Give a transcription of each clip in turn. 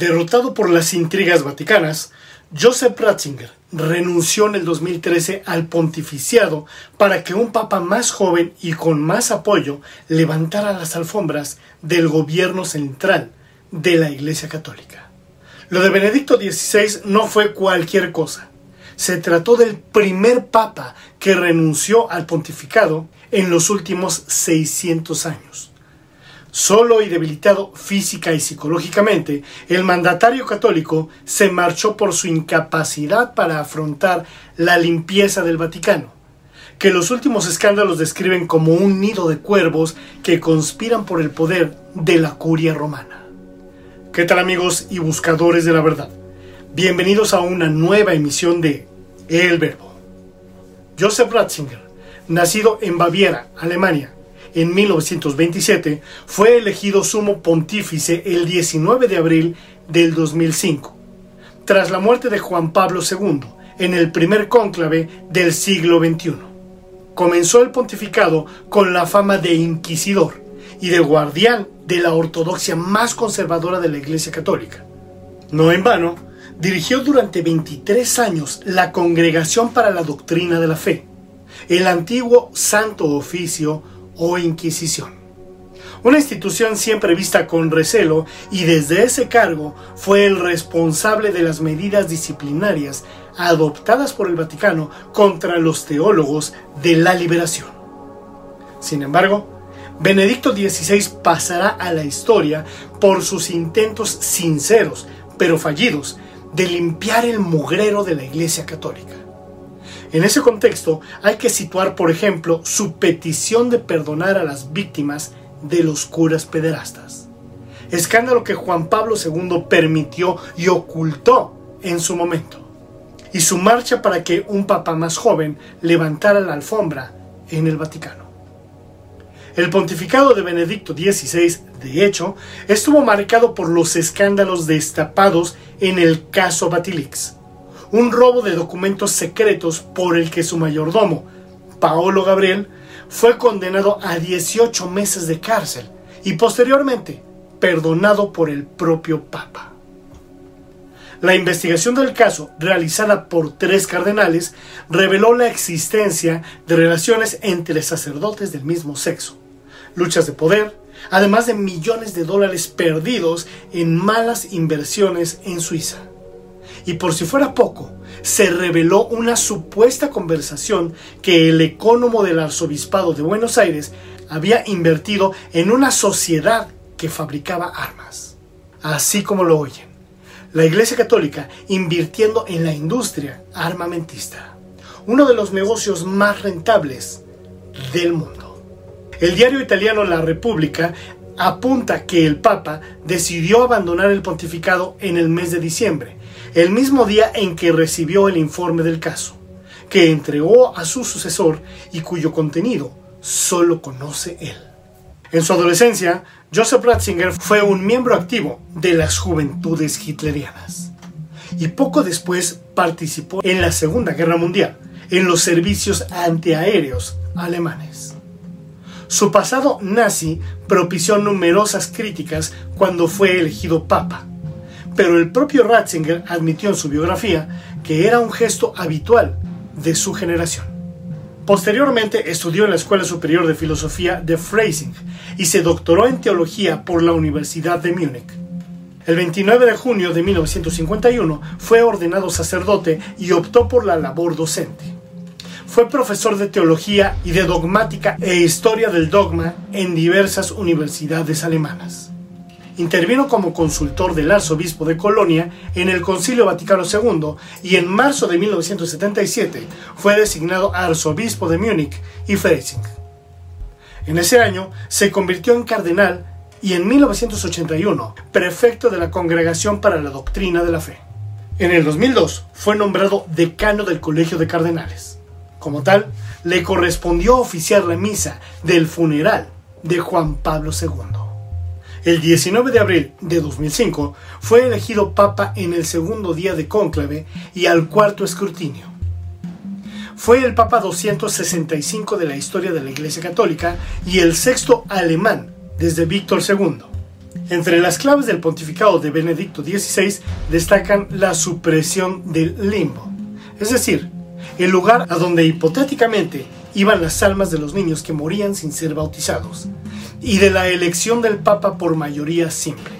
Derrotado por las intrigas vaticanas, Joseph Ratzinger renunció en el 2013 al pontificiado para que un papa más joven y con más apoyo levantara las alfombras del gobierno central de la Iglesia Católica. Lo de Benedicto XVI no fue cualquier cosa. Se trató del primer papa que renunció al pontificado en los últimos 600 años. Solo y debilitado física y psicológicamente, el mandatario católico se marchó por su incapacidad para afrontar la limpieza del Vaticano, que los últimos escándalos describen como un nido de cuervos que conspiran por el poder de la curia romana. ¿Qué tal amigos y buscadores de la verdad? Bienvenidos a una nueva emisión de El Verbo. Joseph Ratzinger, nacido en Baviera, Alemania, en 1927, fue elegido sumo pontífice el 19 de abril del 2005, tras la muerte de Juan Pablo II en el primer cónclave del siglo XXI. Comenzó el pontificado con la fama de inquisidor y de guardián de la ortodoxia más conservadora de la Iglesia Católica. No en vano, dirigió durante 23 años la Congregación para la Doctrina de la Fe, el antiguo Santo Oficio o Inquisición. Una institución siempre vista con recelo y desde ese cargo fue el responsable de las medidas disciplinarias adoptadas por el Vaticano contra los teólogos de la liberación. Sin embargo, Benedicto XVI pasará a la historia por sus intentos sinceros, pero fallidos, de limpiar el mugrero de la Iglesia Católica. En ese contexto hay que situar, por ejemplo, su petición de perdonar a las víctimas de los curas pederastas. Escándalo que Juan Pablo II permitió y ocultó en su momento. Y su marcha para que un papa más joven levantara la alfombra en el Vaticano. El pontificado de Benedicto XVI, de hecho, estuvo marcado por los escándalos destapados en el caso Batilix un robo de documentos secretos por el que su mayordomo, Paolo Gabriel, fue condenado a 18 meses de cárcel y posteriormente perdonado por el propio Papa. La investigación del caso, realizada por tres cardenales, reveló la existencia de relaciones entre sacerdotes del mismo sexo, luchas de poder, además de millones de dólares perdidos en malas inversiones en Suiza. Y por si fuera poco, se reveló una supuesta conversación que el ecónomo del arzobispado de Buenos Aires había invertido en una sociedad que fabricaba armas. Así como lo oyen, la Iglesia Católica invirtiendo en la industria armamentista, uno de los negocios más rentables del mundo. El diario italiano La República apunta que el Papa decidió abandonar el pontificado en el mes de diciembre, el mismo día en que recibió el informe del caso, que entregó a su sucesor y cuyo contenido solo conoce él. En su adolescencia, Joseph Ratzinger fue un miembro activo de las juventudes hitlerianas y poco después participó en la Segunda Guerra Mundial en los servicios antiaéreos alemanes. Su pasado nazi propició numerosas críticas cuando fue elegido papa pero el propio Ratzinger admitió en su biografía que era un gesto habitual de su generación. Posteriormente estudió en la Escuela Superior de Filosofía de Freising y se doctoró en teología por la Universidad de Múnich. El 29 de junio de 1951 fue ordenado sacerdote y optó por la labor docente. Fue profesor de teología y de dogmática e historia del dogma en diversas universidades alemanas. Intervino como consultor del arzobispo de Colonia en el Concilio Vaticano II y en marzo de 1977 fue designado arzobispo de Múnich y Freising. En ese año se convirtió en cardenal y en 1981 prefecto de la Congregación para la Doctrina de la Fe. En el 2002 fue nombrado decano del Colegio de Cardenales. Como tal, le correspondió oficiar la misa del funeral de Juan Pablo II. El 19 de abril de 2005 fue elegido papa en el segundo día de cónclave y al cuarto escrutinio. Fue el papa 265 de la historia de la Iglesia Católica y el sexto alemán desde Víctor II. Entre las claves del pontificado de Benedicto XVI destacan la supresión del limbo, es decir, el lugar a donde hipotéticamente iban las almas de los niños que morían sin ser bautizados, y de la elección del Papa por mayoría simple,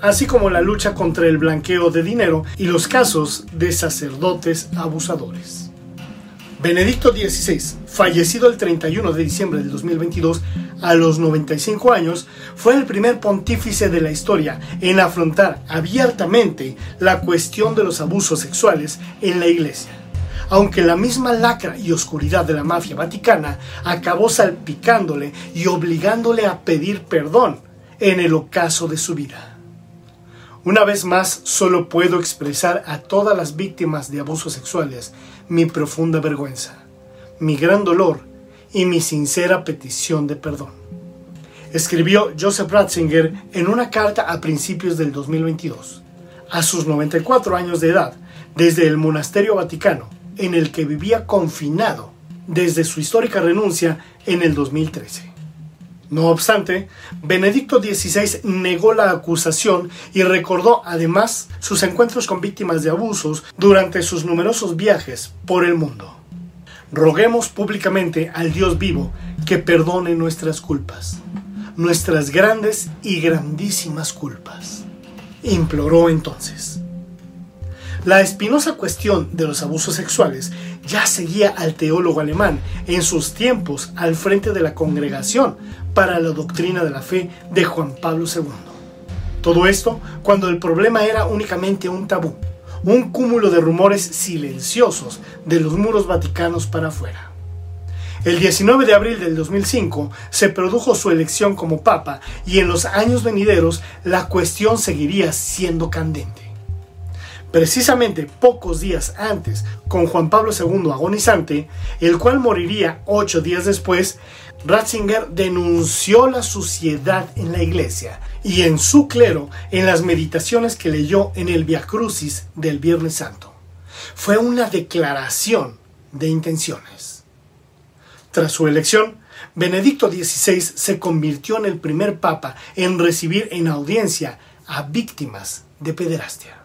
así como la lucha contra el blanqueo de dinero y los casos de sacerdotes abusadores. Benedicto XVI, fallecido el 31 de diciembre del 2022 a los 95 años, fue el primer pontífice de la historia en afrontar abiertamente la cuestión de los abusos sexuales en la Iglesia aunque la misma lacra y oscuridad de la mafia vaticana acabó salpicándole y obligándole a pedir perdón en el ocaso de su vida. Una vez más, solo puedo expresar a todas las víctimas de abusos sexuales mi profunda vergüenza, mi gran dolor y mi sincera petición de perdón. Escribió Joseph Ratzinger en una carta a principios del 2022, a sus 94 años de edad, desde el Monasterio Vaticano, en el que vivía confinado desde su histórica renuncia en el 2013. No obstante, Benedicto XVI negó la acusación y recordó además sus encuentros con víctimas de abusos durante sus numerosos viajes por el mundo. Roguemos públicamente al Dios vivo que perdone nuestras culpas, nuestras grandes y grandísimas culpas. Imploró entonces. La espinosa cuestión de los abusos sexuales ya seguía al teólogo alemán en sus tiempos al frente de la Congregación para la Doctrina de la Fe de Juan Pablo II. Todo esto cuando el problema era únicamente un tabú, un cúmulo de rumores silenciosos de los muros vaticanos para afuera. El 19 de abril del 2005 se produjo su elección como papa y en los años venideros la cuestión seguiría siendo candente. Precisamente pocos días antes, con Juan Pablo II agonizante, el cual moriría ocho días después, Ratzinger denunció la suciedad en la iglesia y en su clero en las meditaciones que leyó en el Via Crucis del Viernes Santo. Fue una declaración de intenciones. Tras su elección, Benedicto XVI se convirtió en el primer papa en recibir en audiencia a víctimas de pederastia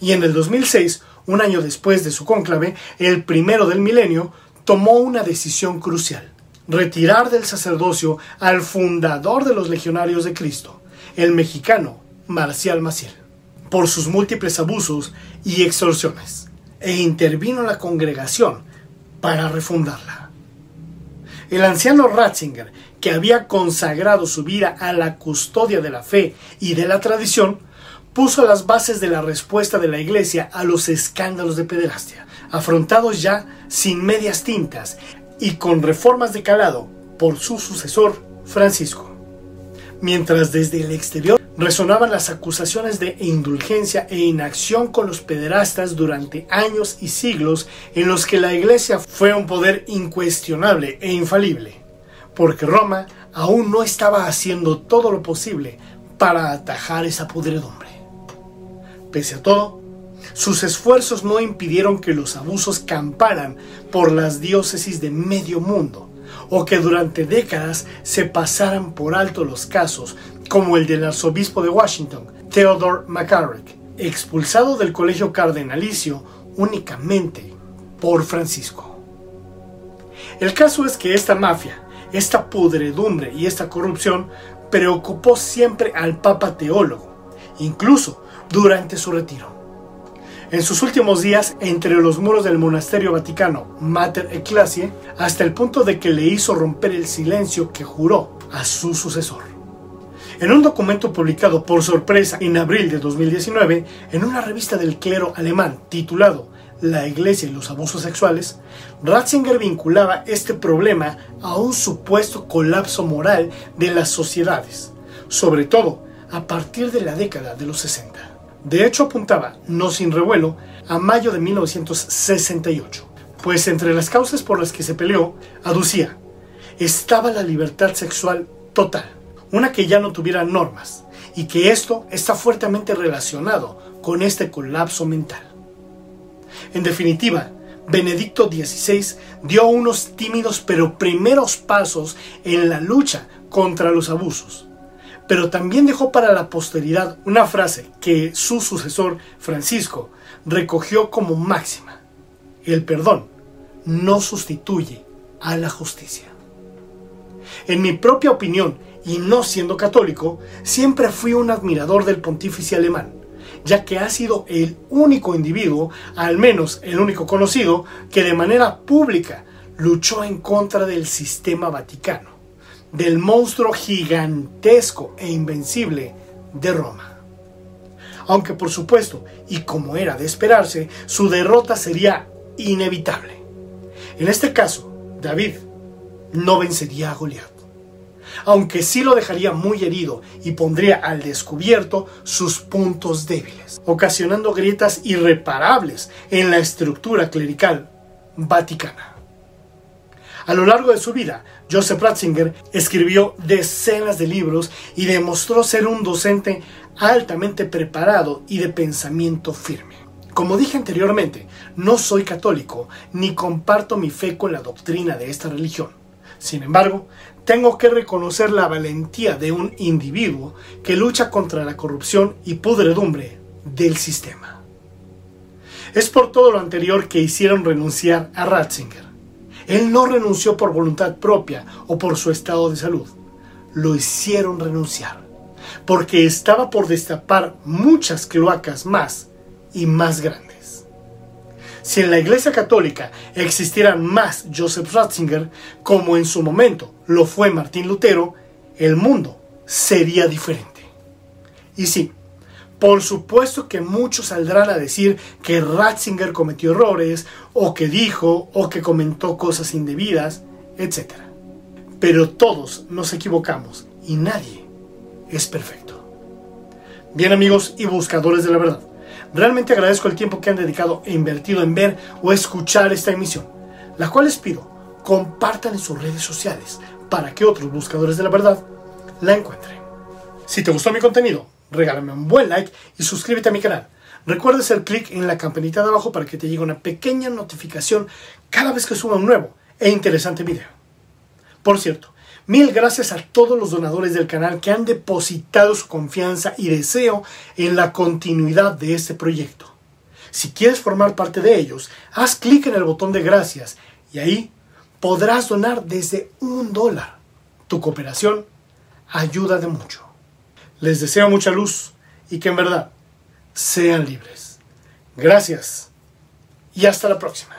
y en el 2006, un año después de su cónclave, el primero del milenio, tomó una decisión crucial, retirar del sacerdocio al fundador de los legionarios de Cristo, el mexicano Marcial Maciel, por sus múltiples abusos y extorsiones, e intervino la congregación para refundarla. El anciano Ratzinger, que había consagrado su vida a la custodia de la fe y de la tradición, puso las bases de la respuesta de la Iglesia a los escándalos de pederastia, afrontados ya sin medias tintas y con reformas de calado por su sucesor, Francisco. Mientras desde el exterior resonaban las acusaciones de indulgencia e inacción con los pederastas durante años y siglos en los que la Iglesia fue un poder incuestionable e infalible, porque Roma aún no estaba haciendo todo lo posible para atajar esa pudredumbre. Pese a todo, sus esfuerzos no impidieron que los abusos camparan por las diócesis de medio mundo, o que durante décadas se pasaran por alto los casos, como el del arzobispo de Washington, Theodore McCarrick, expulsado del colegio cardenalicio únicamente por Francisco. El caso es que esta mafia, esta pudredumbre y esta corrupción preocupó siempre al Papa teólogo, incluso durante su retiro. En sus últimos días, entre los muros del monasterio vaticano Mater Ecclesiae, hasta el punto de que le hizo romper el silencio que juró a su sucesor. En un documento publicado por sorpresa en abril de 2019 en una revista del clero alemán titulado La Iglesia y los abusos sexuales, Ratzinger vinculaba este problema a un supuesto colapso moral de las sociedades, sobre todo a partir de la década de los 60. De hecho, apuntaba, no sin revuelo, a mayo de 1968, pues entre las causas por las que se peleó, aducía, estaba la libertad sexual total, una que ya no tuviera normas, y que esto está fuertemente relacionado con este colapso mental. En definitiva, Benedicto XVI dio unos tímidos pero primeros pasos en la lucha contra los abusos, pero también dejó para la posteridad una frase que su sucesor, Francisco, recogió como máxima. El perdón no sustituye a la justicia. En mi propia opinión, y no siendo católico, siempre fui un admirador del pontífice alemán, ya que ha sido el único individuo, al menos el único conocido, que de manera pública luchó en contra del sistema vaticano, del monstruo gigantesco e invencible de Roma. Aunque por supuesto, y como era de esperarse, su derrota sería inevitable. En este caso, David no vencería a Goliat, aunque sí lo dejaría muy herido y pondría al descubierto sus puntos débiles, ocasionando grietas irreparables en la estructura clerical vaticana. A lo largo de su vida, Joseph Ratzinger escribió decenas de libros y demostró ser un docente altamente preparado y de pensamiento firme. Como dije anteriormente, no soy católico ni comparto mi fe con la doctrina de esta religión. Sin embargo, tengo que reconocer la valentía de un individuo que lucha contra la corrupción y pudredumbre del sistema. Es por todo lo anterior que hicieron renunciar a Ratzinger. Él no renunció por voluntad propia o por su estado de salud. Lo hicieron renunciar porque estaba por destapar muchas cloacas más y más grandes. Si en la Iglesia Católica existieran más Joseph Ratzinger, como en su momento lo fue Martín Lutero, el mundo sería diferente. Y sí, por supuesto que muchos saldrán a decir que Ratzinger cometió errores, o que dijo, o que comentó cosas indebidas, etc. Pero todos nos equivocamos y nadie es perfecto. Bien amigos y buscadores de la verdad, realmente agradezco el tiempo que han dedicado e invertido en ver o escuchar esta emisión, la cual les pido compartan en sus redes sociales para que otros buscadores de la verdad la encuentren. Si te gustó mi contenido, regálame un buen like y suscríbete a mi canal. Recuerda hacer clic en la campanita de abajo para que te llegue una pequeña notificación cada vez que suba un nuevo e interesante video. Por cierto, Mil gracias a todos los donadores del canal que han depositado su confianza y deseo en la continuidad de este proyecto. Si quieres formar parte de ellos, haz clic en el botón de gracias y ahí podrás donar desde un dólar. Tu cooperación ayuda de mucho. Les deseo mucha luz y que en verdad sean libres. Gracias y hasta la próxima.